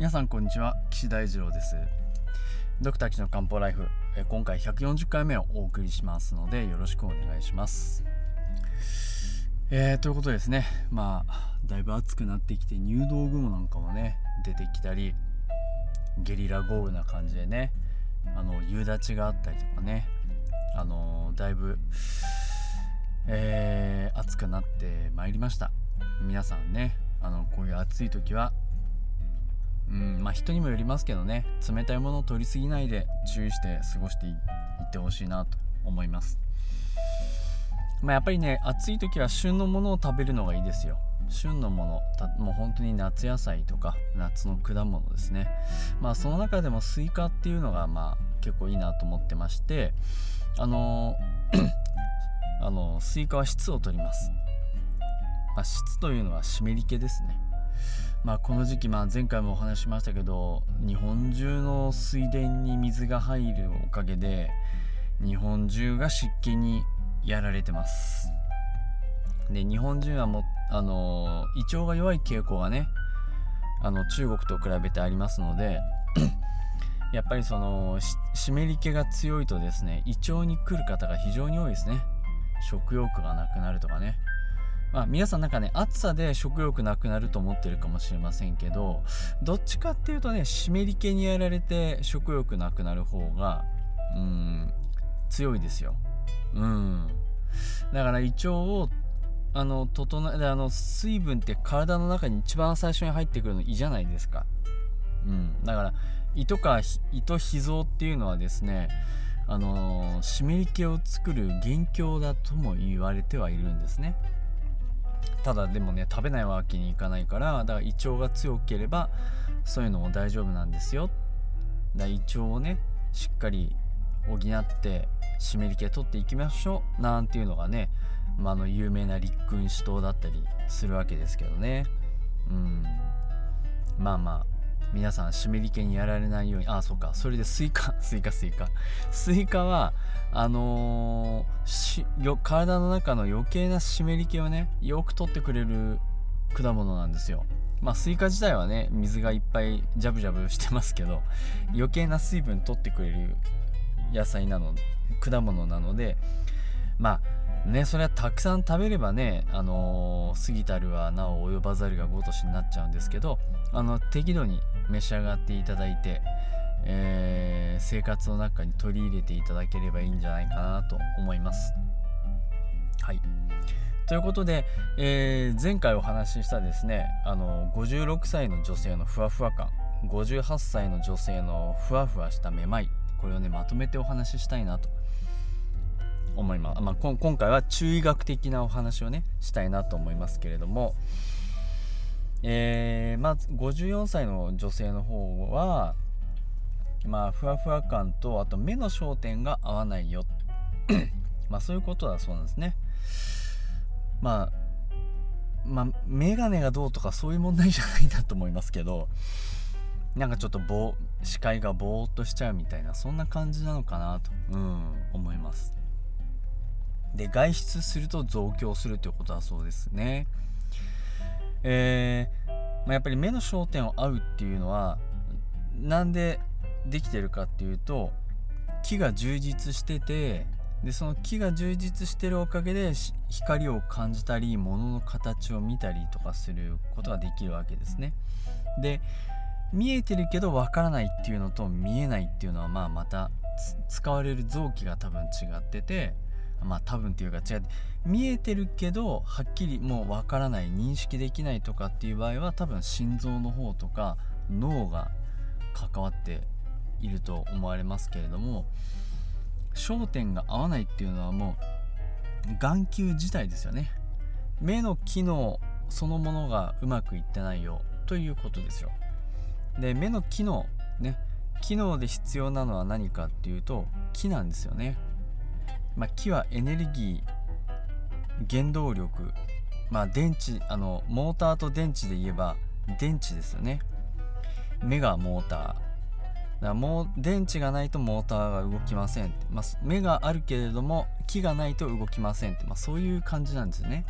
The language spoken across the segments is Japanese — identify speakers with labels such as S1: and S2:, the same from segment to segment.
S1: 皆さんこんにちは。岸大二郎です。ドクター岸の漢方ライフ今回140回目をお送りしますのでよろしくお願いします。えー、ということですね。まあだいぶ暑くなってきて入道雲なんかもね出てきたりゲリラ豪雨な感じでねあの夕立があったりとかねあのだいぶえー、暑くなってまいりました。皆さんねあのこういう暑い時はうんまあ人にもよりますけどね。冷たいものを取りすぎないで注意して過ごしていってほしいなと思います。まあ、やっぱりね暑い時は旬のものを食べるのがいいですよ。旬のものもう本当に夏野菜とか夏の果物ですね。まあその中でもスイカっていうのがまあ結構いいなと思ってましてあの あのスイカは湿を取ります、まあ、湿というのは湿り気ですね。まあ、この時期、まあ、前回もお話ししましたけど日本中の水田に水が入るおかげで日本中が湿気にやられてます。で日本人はもあの胃腸が弱い傾向がねあの中国と比べてありますので やっぱりその湿り気が強いとですね胃腸に来る方が非常に多いですね。食欲がなくなるとかね。まあ、皆さんなんかね暑さで食欲なくなると思ってるかもしれませんけどどっちかっていうとね湿り気にやられて食欲なくなる方がうん強いですよ。うん。だから胃腸をあの整えあの水分って体の中に一番最初に入ってくるの胃じゃないですか。うん。だから胃とか胃と脾臓っていうのはですねあの湿り気を作る元凶だとも言われてはいるんですね。ただでもね食べないわけにいかないからだから胃腸が強ければそういうのも大丈夫なんですよ。だ胃腸をねしっかり補って湿り気取っていきましょうなんていうのがね、まあ、の有名な立君主党だったりするわけですけどね。うん。まあまあ。皆さん湿り気にやられないように。あそうか。それでスイカ。スイカスイカ。スイカはあのー、体の中の余計な湿り気をねよく取ってくれる果物なんですよ。まあスイカ自体はね水がいっぱいジャブジャブしてますけど余計な水分取ってくれる野菜なの果物なのでまあねそれはたくさん食べればねあのー、過ぎたるはなお及ばざるがごとしになっちゃうんですけどあの適度に召し上がっていただいて、えー、生活の中に取り入れていただければいいんじゃないかなと思います。はいということで、えー、前回お話ししたですねあの56歳の女性のふわふわ感58歳の女性のふわふわしためまいこれをねまとめてお話ししたいなと思います、まあ、今回は中医学的なお話をねしたいなと思いますけれども、えー、まず54歳の女性の方はまあふわふわ感とあと目の焦点が合わないよ。まあそういうことだそうなんですね。まあまあ眼鏡がどうとかそういう問題じゃないんだと思いますけどなんかちょっとぼ視界がぼーっとしちゃうみたいなそんな感じなのかなと、うん、思います。で外出すると増強するということだそうですね。えー、まあ、やっぱり目の焦点を合うっていうのはなんでできてるかっていうと木が充実しててでその木が充実してるおかげで光を感じたり物の形を見たりとかすることができるわけですね。で見えてるけどわからないっていうのと見えないっていうのはまあまた使われる臓器が多分違っててまあ多分っていうか違って見えてるけどはっきりもうわからない認識できないとかっていう場合は多分心臓の方とか脳が関わっていると思われますけれども焦点が合わないっていうのはもう眼球自体ですよね。目の機能そのものがうまくいってないよということですよ。で目の機能ね機能で必要なのは何かっていうと木なんですよね。まあ、木はエネルギー原動力。まあ電池あのモーターと電池で言えば電池ですよね。目がモーター。だからもう電池がないとモーターが動きませんって、まあ、目があるけれども木がないと動きませんって、まあ、そういう感じなんですよね。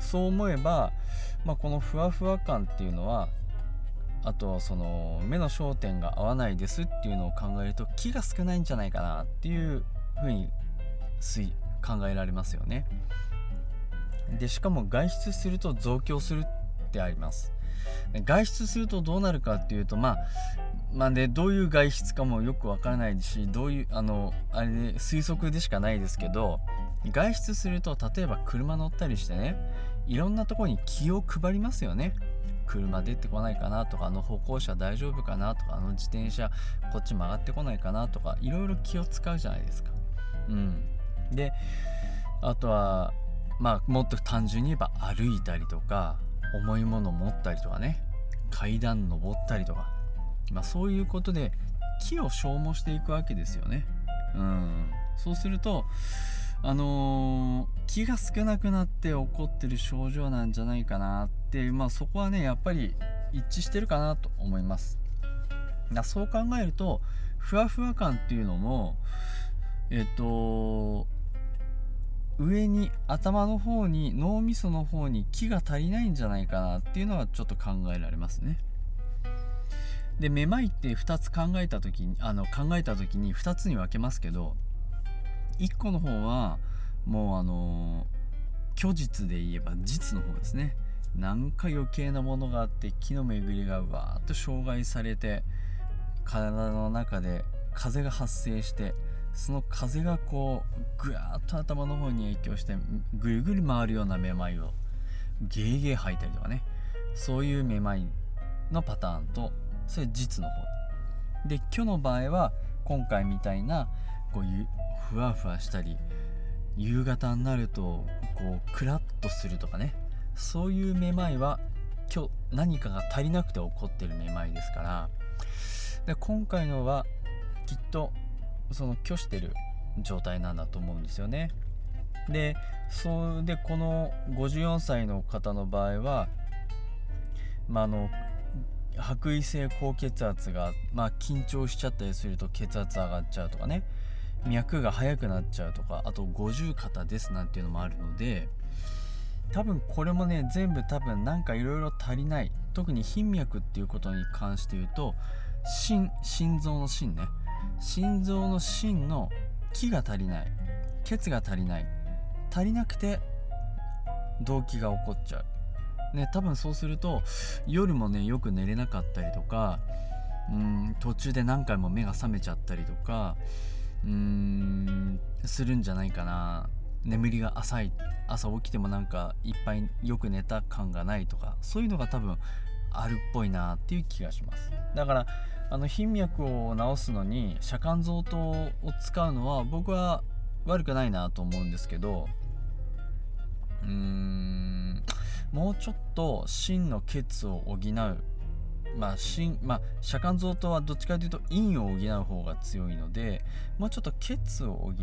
S1: そう思えば、まあ、このふわふわ感っていうのはあとはその目の焦点が合わないですっていうのを考えると気が少ないんじゃないかなっていうふうに考えられますよね。でしかも外出すると増強するってあります。外出するとどうなるかっていうとまあまあね、どういう外出かもよくわからないしどういうあのあれで推測でしかないですけど外出すると例えば車乗ったりしてねいろんなとこに気を配りますよね。車出てこないかなとかあの歩行者大丈夫かなとかあの自転車こっち曲がってこないかなとかいろいろ気を使うじゃないですか。うん。であとはまあもっと単純に言えば歩いたりとか重いもの持ったりとかね階段登ったりとか、まあ、そういうことで木を消耗していくわけですよね。うん、そうするとあのー、気が少なくなって起こってる症状なんじゃないかなって、まあ、そこはねやっぱり一致してるかなと思います。だそう考えるとふわふわ感っていうのもえっと上に頭の方に脳みその方に気が足りないんじゃないかなっていうのはちょっと考えられますね。でめまいって2つ考えた時にあの考えた時に2つに分けますけど1個の方はもうあの虚実で言えば実の方ですね。なんか余計なものがあって気の巡りがわーっと障害されて体の中で風が発生してその風がこうぐわーっと頭の方に影響してぐるぐる回るようなめまいをゲーゲー吐いたりとかね。そういうめまいのパターンとそれ実の方。で今日の場合は今回みたいなこういうふわふわしたり夕方になるとこうクラッとするとかね。そういうめまいは今日何かが足りなくて起こってるめまいですから。で今回のはきっとその拒してる状態なんだと思うんですよね。でそれでこの54歳の方の場合は、まあ、あの白衣性高血圧が、まあ、緊張しちゃったりすると血圧上がっちゃうとかね。脈が速くなっちゃうとかあと五十肩ですなんていうのもあるので多分これもね全部多分なんかいろいろ足りない。特に頻脈っていうことに関して言うと心心臓の心ね。心臓の芯の気が足りない血が足りない足りなくて動悸が起こっちゃう。ね多分そうすると夜もねよく寝れなかったりとかうん途中で何回も目が覚めちゃったりとかうーんするんじゃないかな。眠りが浅い朝起きてもなんかいっぱいよく寝た感がないとかそういうのが多分あるっぽいなっていう気がします。だからあの頻脈を治すのに遮間臓糖を使うのは僕は悪くないなと思うんですけどうーんもうちょっと芯の血を補う。まあ心まあ遮間臓糖はどっちかというと陰を補う方が強いのでもうちょっと血を補う。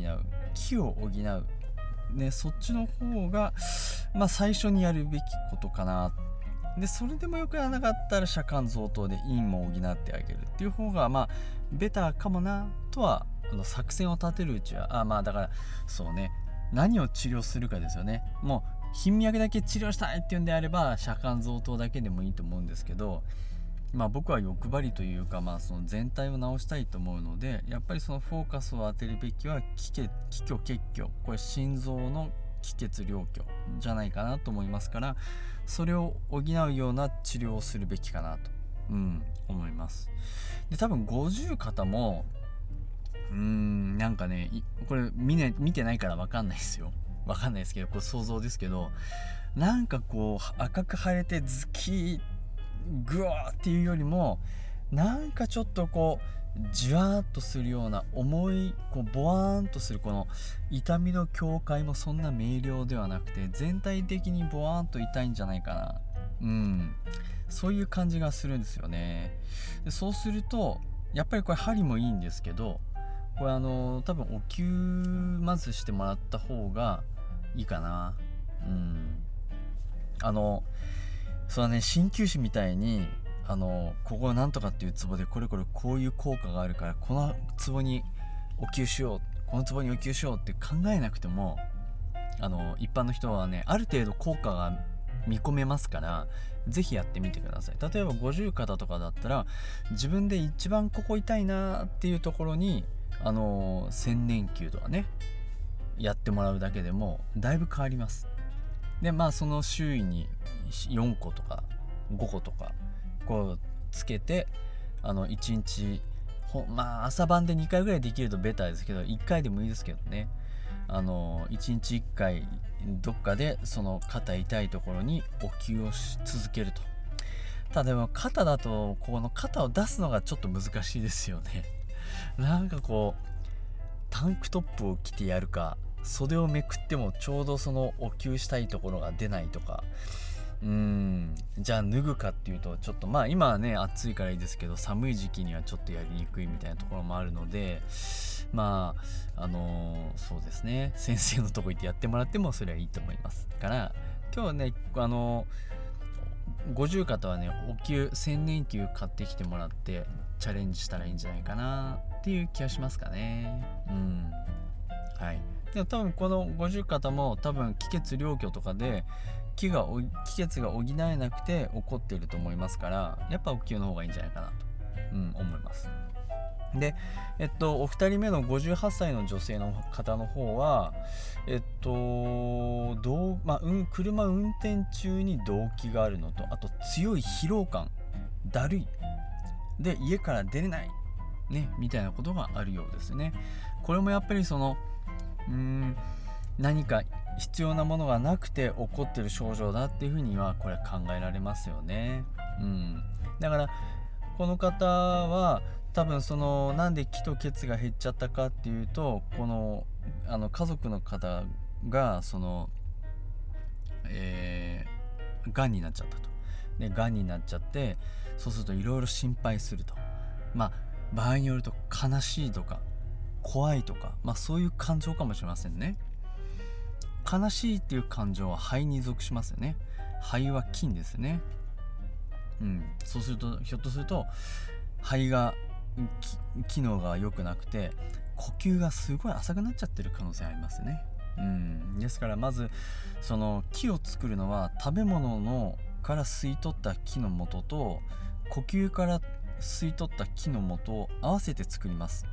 S1: 気を補う。ね、そっちの方が、まあ、最初にやるべきことかなでそれでもよくやらなかったら遮間増頭で陰も補ってあげるっていう方がまあベターかもなとはあの作戦を立てるうちはあまあだからそうね。何を治療するかですよね。もう頻脈だけ治療したいっていうんであれば遮間増頭だけでもいいと思うんですけどまあ僕は欲張りというかまあその全体を治したいと思うのでやっぱりそのフォーカスを当てるべきは気血気虚血虚。これ心臓の気血両虚じゃないかなと思いますからそれを補うような治療をするべきかなと、うん、思います。で多分50方もうーんなんかねこれ見,、ね、見てないから分かんないですよ。分かんないですけどこれ想像ですけどなんかこう赤く腫れてズキーグワーっていうよりもなんかちょっとこうじわーっとするような重いこうボワーンとするこの痛みの境界もそんな明瞭ではなくて全体的にボワーンと痛いんじゃないかな。うん。そういう感じがするんですよね。でそうするとやっぱりこれ針もいいんですけどこれあの多分お灸まずしてもらった方がいいかな。うん。あのそれはね鍼灸師みたいにあのここなんとかっていうツボでこれこれこういう効果があるからこのツボにお灸しようこのツボにお灸しようって考えなくてもあの一般の人はねある程度効果が見込めますから是非やってみてください。例えば五十肩とかだったら自分で一番ここ痛いなっていうところにあの千年球とかねやってもらうだけでもだいぶ変わります。でまあその周囲に4個とか5個とかこうつけてあの1日まあ朝晩で2回ぐらいできるとベターですけど1回でもいいですけどね。あの1日1回どっかでその肩痛いところにお灸をし続けると。ただでも肩だとこの肩を出すのがちょっと難しいですよね。なんかこうタンクトップを着てやるか袖をめくってもちょうどそのお灸したいところが出ないとかうん。じゃあ脱ぐかっていうとちょっとまあ今はね暑いからいいですけど寒い時期にはちょっとやりにくいみたいなところもあるのでまああのー、そうですね。先生のとこ行ってやってもらってもそれはいいと思いますから今日ねあのー、五十肩はねお灸千年灸買ってきてもらってチャレンジしたらいいんじゃないかなっていう気がしますかね。うん。はい。でも多分この五十肩も多分気血両虚とかで気が気血が補えなくて起こっていると思いますからやっぱお灸の方がいいんじゃないかなと、うん、思います。でえっとお二人目の58歳の女性の方の方はえっとどう、まあ、うん、車運転中に動機があるのとあと強い疲労感だるいで家から出れないねみたいなことがあるようですね。これもやっぱりそのうん何か必要なものがなくて起こってる症状だっていうふうにはこれ考えられますよね。うん、だからこの方は多分そのなんで気と血が減っちゃったかっていうとこのあの家族の方がそのえー、がんになっちゃったと。でがんになっちゃってそうするといろいろ心配すると。まあ場合によると悲しいとか怖いとか、まあ、そういう感情かもしれませんね。悲しいっていう感情は肺に属しますよね。肺は菌ですね。うん。そうするとひょっとすると肺が機能が良くなくて呼吸がすごい浅くなっちゃってる可能性ありますね。うん。ですからまずその木を作るのは食べ物のから吸い取った木の元と呼吸から吸い取った木の元を合わせて作ります。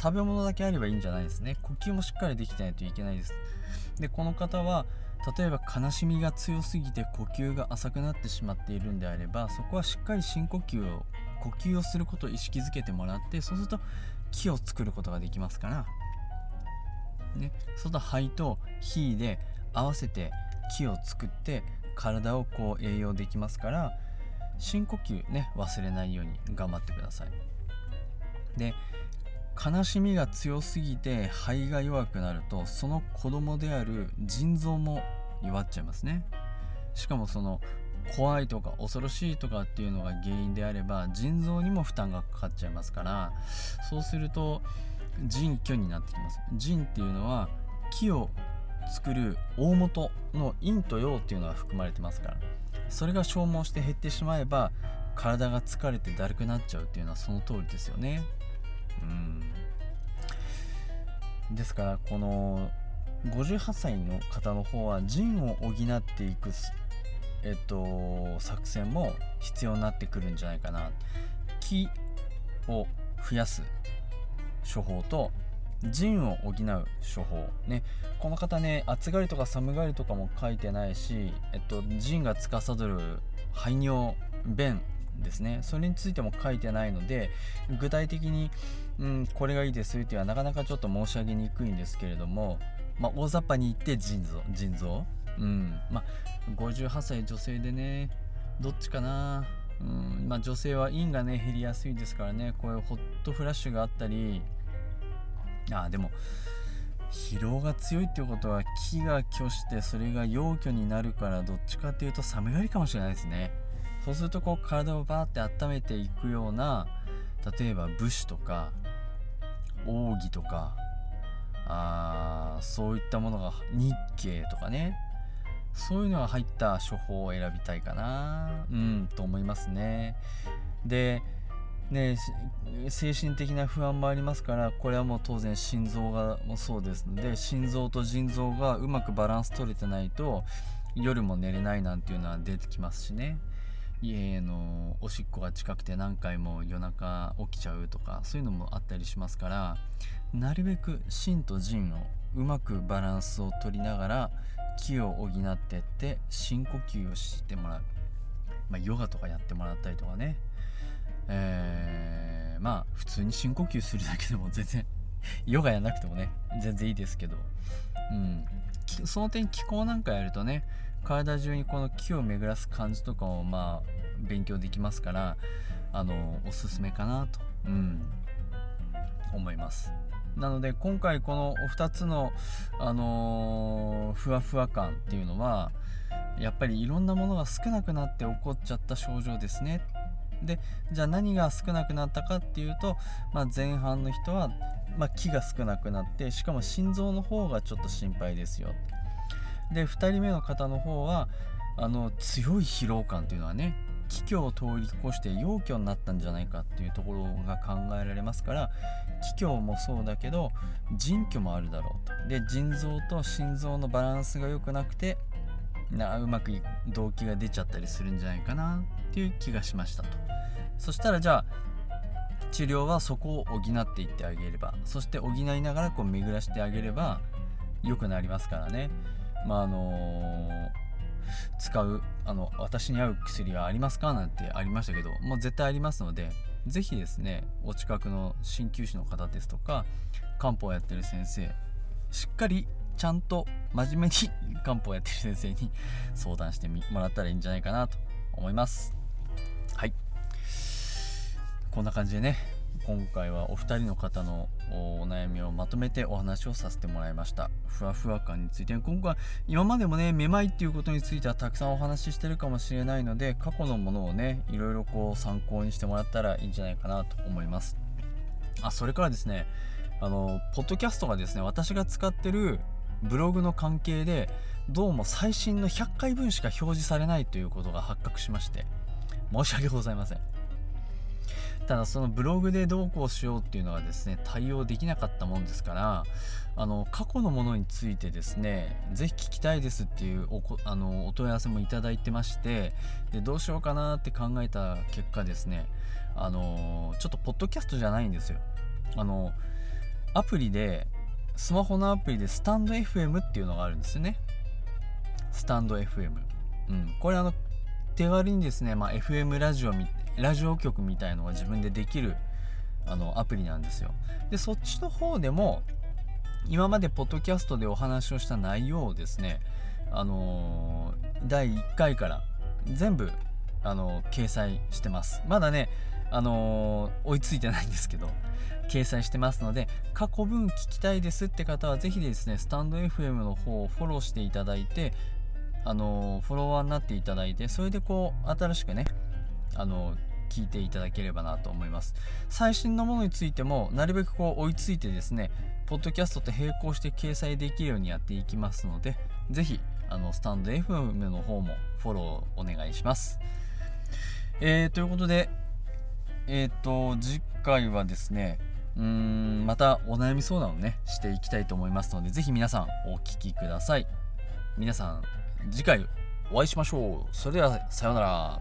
S1: 食べ物だけあればいいんじゃないですね。呼吸もしっかりできてないといけないです。でこの方は例えば悲しみが強すぎて呼吸が浅くなってしまっているんであればそこはしっかり深呼吸を呼吸をすることを意識づけてもらってそうすると木を作ることができますから。ね。そうすると肺と火で合わせて木を作って体をこう栄養できますから深呼吸ね忘れないように頑張ってください。で悲しみが強すぎて肺が弱くなるとその子供である腎臓も弱っちゃいますね。しかもその怖いとか恐ろしいとかっていうのが原因であれば腎臓にも負担がかかっちゃいますからそうすると腎虚になってきます。腎っていうのは木を作る大元の陰と陽っていうのが含まれてますからそれが消耗して減ってしまえば体が疲れてだるくなっちゃうっていうのはその通りですよね。うん。ですからこの58歳の方の方は腎を補っていくえっと作戦も必要になってくるんじゃないかな。気を増やす処方と腎を補う処方。ね。この方ね暑がりとか寒がりとかも書いてないし、えっと、腎が司る排尿便ですね。それについても書いてないので具体的に、うん、これがいいですっていうのはなかなかちょっと申し上げにくいんですけれども、まあ、大雑把に言って腎臓腎臓。うん。まあ58歳女性でねどっちかな。うん。まあ、女性は陰がね減りやすいですからね。こういうホットフラッシュがあったり。あでも疲労が強いっていうことは気が虚してそれが陽虚になるからどっちかっていうと寒がりかもしれないですね。そうするとこう体をバーって温めていくような例えば武士とか奥義とかあそういったものが日経とかね。そういうのが入った処方を選びたいかな。うんと思いますね。でね精神的な不安もありますからこれはもう当然心臓がもそうですので心臓と腎臓がうまくバランス取れてないと夜も寝れないなんていうのは出てきますしね。家のおしっこが近くて何回も夜中起きちゃうとかそういうのもあったりしますからなるべく心と腎をうまくバランスを取りながら気を補ってって深呼吸をしてもらう、まあ、ヨガとかやってもらったりとかね。えー、まあ普通に深呼吸するだけでも全然 ヨガやなくてもね全然いいですけど、うん、その点気候なんかやるとね体中にこの気を巡らす感じとかをまあ勉強できますからあのおすすめかなと、うん、思います。なので今回この2つの、あのー、ふわふわ感っていうのはやっぱりいろんなものが少なくなって起こっちゃった症状ですねでじゃあ何が少なくなったかっていうと、まあ、前半の人は、まあ、気が少なくなってしかも心臓の方がちょっと心配ですよ。で2人目の方の方はあの強い疲労感っていうのはね気虚を通り越して陽虚になったんじゃないかっていうところが考えられますから気虚もそうだけど腎虚もあるだろうと。で腎臓と心臓のバランスが良くなくてなうまく動機が出ちゃったりするんじゃないかなっていう気がしましたと。そしたらじゃあ治療はそこを補っていってあげればそして補いながらこう巡らしてあげれば良くなりますからね。まああのー、使うあの私に合う薬はありますかなんてありましたけどもう絶対ありますので是非ですねお近くの鍼灸師の方ですとか漢方をやってる先生しっかりちゃんと真面目に漢方やってる先生に相談してもらったらいいんじゃないかなと思います。はい。こんな感じでね今回はお二人の方のお悩みをまとめてお話をさせてもらいました。ふわふわ感について。今回今までもねめまいっていうことについてはたくさんお話ししてるかもしれないので過去のものをねいろいろこう参考にしてもらったらいいんじゃないかなと思います。あそれからですねあのポッドキャストがですね私が使ってるブログの関係でどうも最新の100回分しか表示されないということが発覚しまして申し訳ございません。ただそのブログでどうこうしようっていうのはですね対応できなかったもんですからあの過去のものについてですね是非聞きたいですっていうおあのお問い合わせもいただいてましてでどうしようかなって考えた結果ですねあのちょっとポッドキャストじゃないんですよ。あのアプリでスマホのアプリでスタンド FM っていうのがあるんですよね。スタンド FM うん。これあの手軽にですね、まあ、FM ラジオラジオ局みたいのが自分でできるあのアプリなんですよ。でそっちの方でも今までポッドキャストでお話をした内容をですねあのー、第1回から全部あのー、掲載してます。まだねあのー、追いついてないんですけど掲載してますので過去分聞きたいですって方は是非ですねスタンド FM の方をフォローしていただいてあのフォロワーになっていただいてそれでこう新しくねあの聞いていただければなと思います。最新のものについてもなるべくこう追いついてですねポッドキャストと並行して掲載できるようにやっていきますので是非あのスタンド FM の方もフォローお願いします。えー、ということでえっ、ー、と次回はですねうーんまたお悩み相談をねしていきたいと思いますので是非皆さんお聴きください。皆さん次回お会いしましょう。それではさようなら。